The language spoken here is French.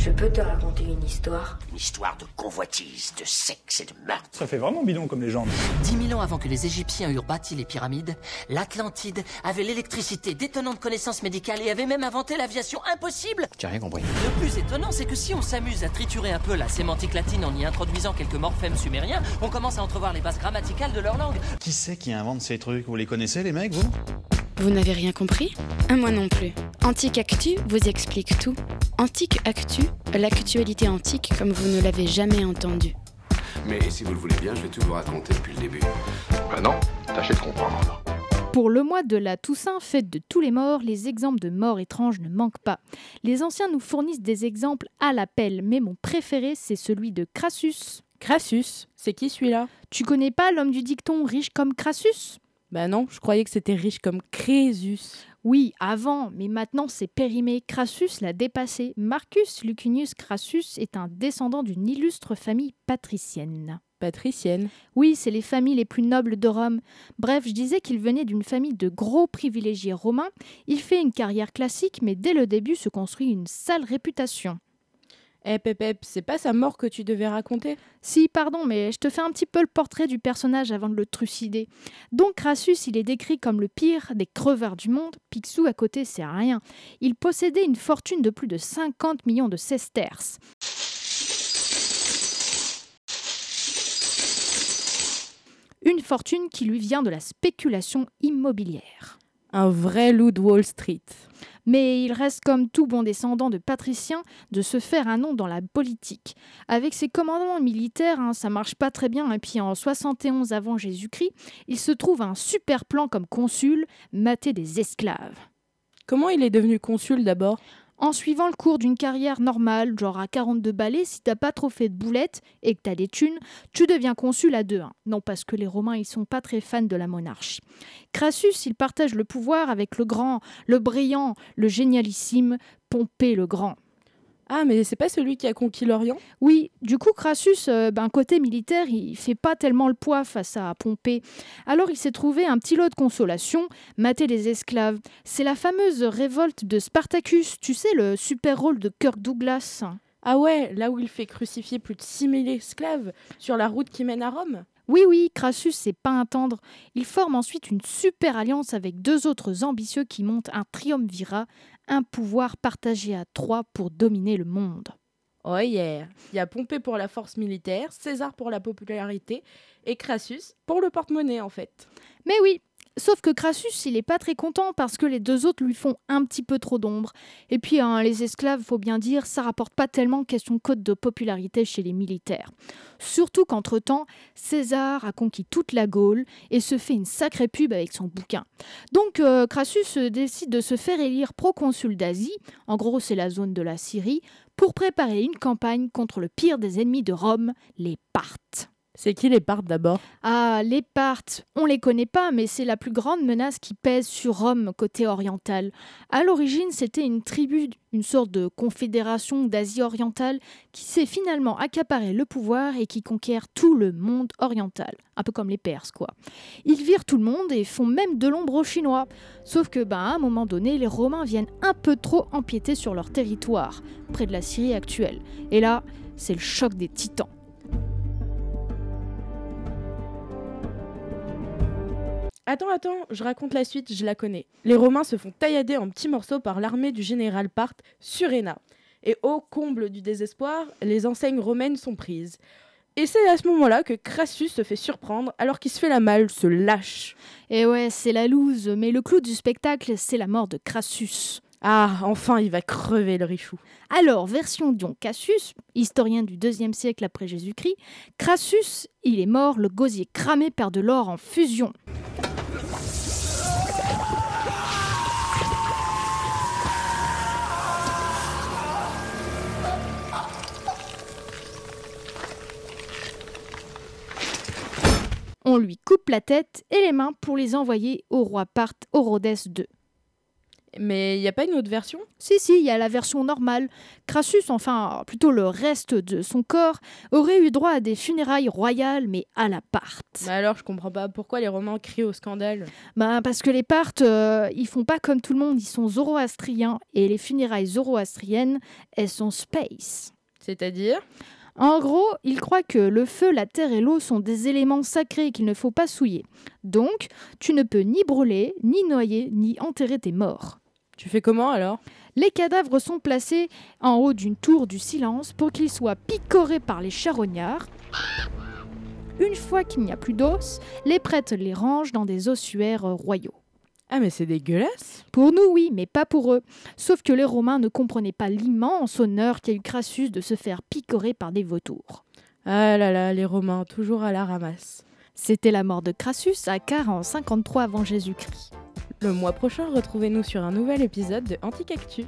Je peux te raconter une histoire? Une histoire de convoitise, de sexe et de meurtre. Ça fait vraiment bidon comme légende. Dix mille ans avant que les Égyptiens eurent bâti les pyramides, l'Atlantide avait l'électricité, d'étonnantes connaissances médicales et avait même inventé l'aviation impossible. J'ai rien compris. Le plus étonnant, c'est que si on s'amuse à triturer un peu la sémantique latine en y introduisant quelques morphèmes sumériens, on commence à entrevoir les bases grammaticales de leur langue. Qui c'est qui invente ces trucs? Vous les connaissez les mecs, vous? Vous n'avez rien compris Ah, Moi non plus. Antique Actu vous explique tout. Antique Actu, l'actualité antique comme vous ne l'avez jamais entendu. Mais si vous le voulez bien, je vais tout vous raconter depuis le début. Bah non, tâchez de comprendre. Pour le mois de la Toussaint, fête de tous les morts, les exemples de morts étranges ne manquent pas. Les anciens nous fournissent des exemples à l'appel, mais mon préféré, c'est celui de Crassus. Crassus C'est qui celui-là? Tu connais pas l'homme du dicton riche comme Crassus? Bah non, je croyais que c'était riche comme Crésus. Oui, avant, mais maintenant c'est périmé. Crassus l'a dépassé. Marcus Lucunius Crassus est un descendant d'une illustre famille patricienne. Patricienne. Oui, c'est les familles les plus nobles de Rome. Bref, je disais qu'il venait d'une famille de gros privilégiés romains. Il fait une carrière classique, mais dès le début se construit une sale réputation. Eh Pépep, c'est pas sa mort que tu devais raconter Si, pardon, mais je te fais un petit peu le portrait du personnage avant de le trucider. Donc Crassus, il est décrit comme le pire des crevards du monde. Picsou à côté, c'est rien. Il possédait une fortune de plus de 50 millions de sesterces. Une fortune qui lui vient de la spéculation immobilière. Un vrai loup de Wall Street. Mais il reste comme tout bon descendant de patricien de se faire un nom dans la politique. Avec ses commandements militaires, hein, ça marche pas très bien. Et puis en 71 avant Jésus-Christ, il se trouve un super plan comme consul, mater des esclaves. Comment il est devenu consul d'abord? En suivant le cours d'une carrière normale, genre à 42 balais, si t'as pas trop fait de boulettes et que t'as des thunes, tu deviens consul à 2-1. Non, parce que les Romains, ils sont pas très fans de la monarchie. Crassus, il partage le pouvoir avec le grand, le brillant, le génialissime Pompée le Grand. Ah, mais c'est pas celui qui a conquis l'Orient? Oui, du coup, Crassus, euh, ben, côté militaire, il fait pas tellement le poids face à Pompée. Alors il s'est trouvé un petit lot de consolation, mater les esclaves. C'est la fameuse révolte de Spartacus, tu sais, le super rôle de Kirk Douglas. Ah ouais, là où il fait crucifier plus de 6000 esclaves sur la route qui mène à Rome? Oui, oui, Crassus, c'est pas un tendre. Il forme ensuite une super alliance avec deux autres ambitieux qui montent un triumvirat, un pouvoir partagé à trois pour dominer le monde. Oh yeah Il y a Pompée pour la force militaire, César pour la popularité et Crassus pour le porte-monnaie en fait. Mais oui, sauf que Crassus, il est pas très content parce que les deux autres lui font un petit peu trop d'ombre. Et puis hein, les esclaves, faut bien dire, ça rapporte pas tellement question code de popularité chez les militaires. Surtout qu'entre-temps, César a conquis toute la Gaule et se fait une sacrée pub avec son bouquin. Donc euh, Crassus euh, décide de se faire élire proconsul d'Asie, en gros c'est la zone de la Syrie, pour préparer une campagne contre le pire des ennemis de Rome, les Parthes. C'est qui les Parthes d'abord? Ah, les Parthes, on les connaît pas, mais c'est la plus grande menace qui pèse sur Rome côté oriental. À l'origine, c'était une tribu, une sorte de confédération d'Asie orientale qui s'est finalement accaparé le pouvoir et qui conquiert tout le monde oriental. Un peu comme les Perses, quoi. Ils virent tout le monde et font même de l'ombre aux Chinois. Sauf que, ben, à un moment donné, les Romains viennent un peu trop empiéter sur leur territoire, près de la Syrie actuelle. Et là, c'est le choc des titans. Attends, attends, je raconte la suite, je la connais. Les Romains se font taillader en petits morceaux par l'armée du général Parthe, Suréna. Et au comble du désespoir, les enseignes romaines sont prises. Et c'est à ce moment-là que Crassus se fait surprendre alors qu'il se fait la malle, se lâche. Et ouais, c'est la loose, mais le clou du spectacle, c'est la mort de Crassus. Ah, enfin, il va crever le richou. Alors, version Dion Cassius, historien du deuxième siècle après Jésus-Christ, Crassus, il est mort, le gosier cramé perd de l'or en fusion. On lui coupe la tête et les mains pour les envoyer au roi Parthe Orodes II. Mais il n'y a pas une autre version? Si, si, il y a la version normale. Crassus, enfin plutôt le reste de son corps, aurait eu droit à des funérailles royales, mais à la Parthe. Bah alors, je comprends pas pourquoi les Romains crient au scandale. Bah, parce que les Parthes, euh, ils font pas comme tout le monde, ils sont zoroastriens, et les funérailles zoroastriennes, elles sont space. C'est-à-dire? En gros, ils croient que le feu, la terre et l'eau sont des éléments sacrés qu'il ne faut pas souiller. Donc, tu ne peux ni brûler, ni noyer, ni enterrer tes morts. Tu fais comment alors? Les cadavres sont placés en haut d'une tour du silence pour qu'ils soient picorés par les charognards. Une fois qu'il n'y a plus d'os, les prêtres les rangent dans des ossuaires royaux. Ah mais c'est dégueulasse Pour nous, oui, mais pas pour eux. Sauf que les Romains ne comprenaient pas l'immense honneur qu'a eu Crassus de se faire picorer par des vautours. Ah là là, les Romains, toujours à la ramasse. C'était la mort de Crassus à Car en 53 avant Jésus-Christ. Le mois prochain, retrouvez-nous sur un nouvel épisode de Anticactu.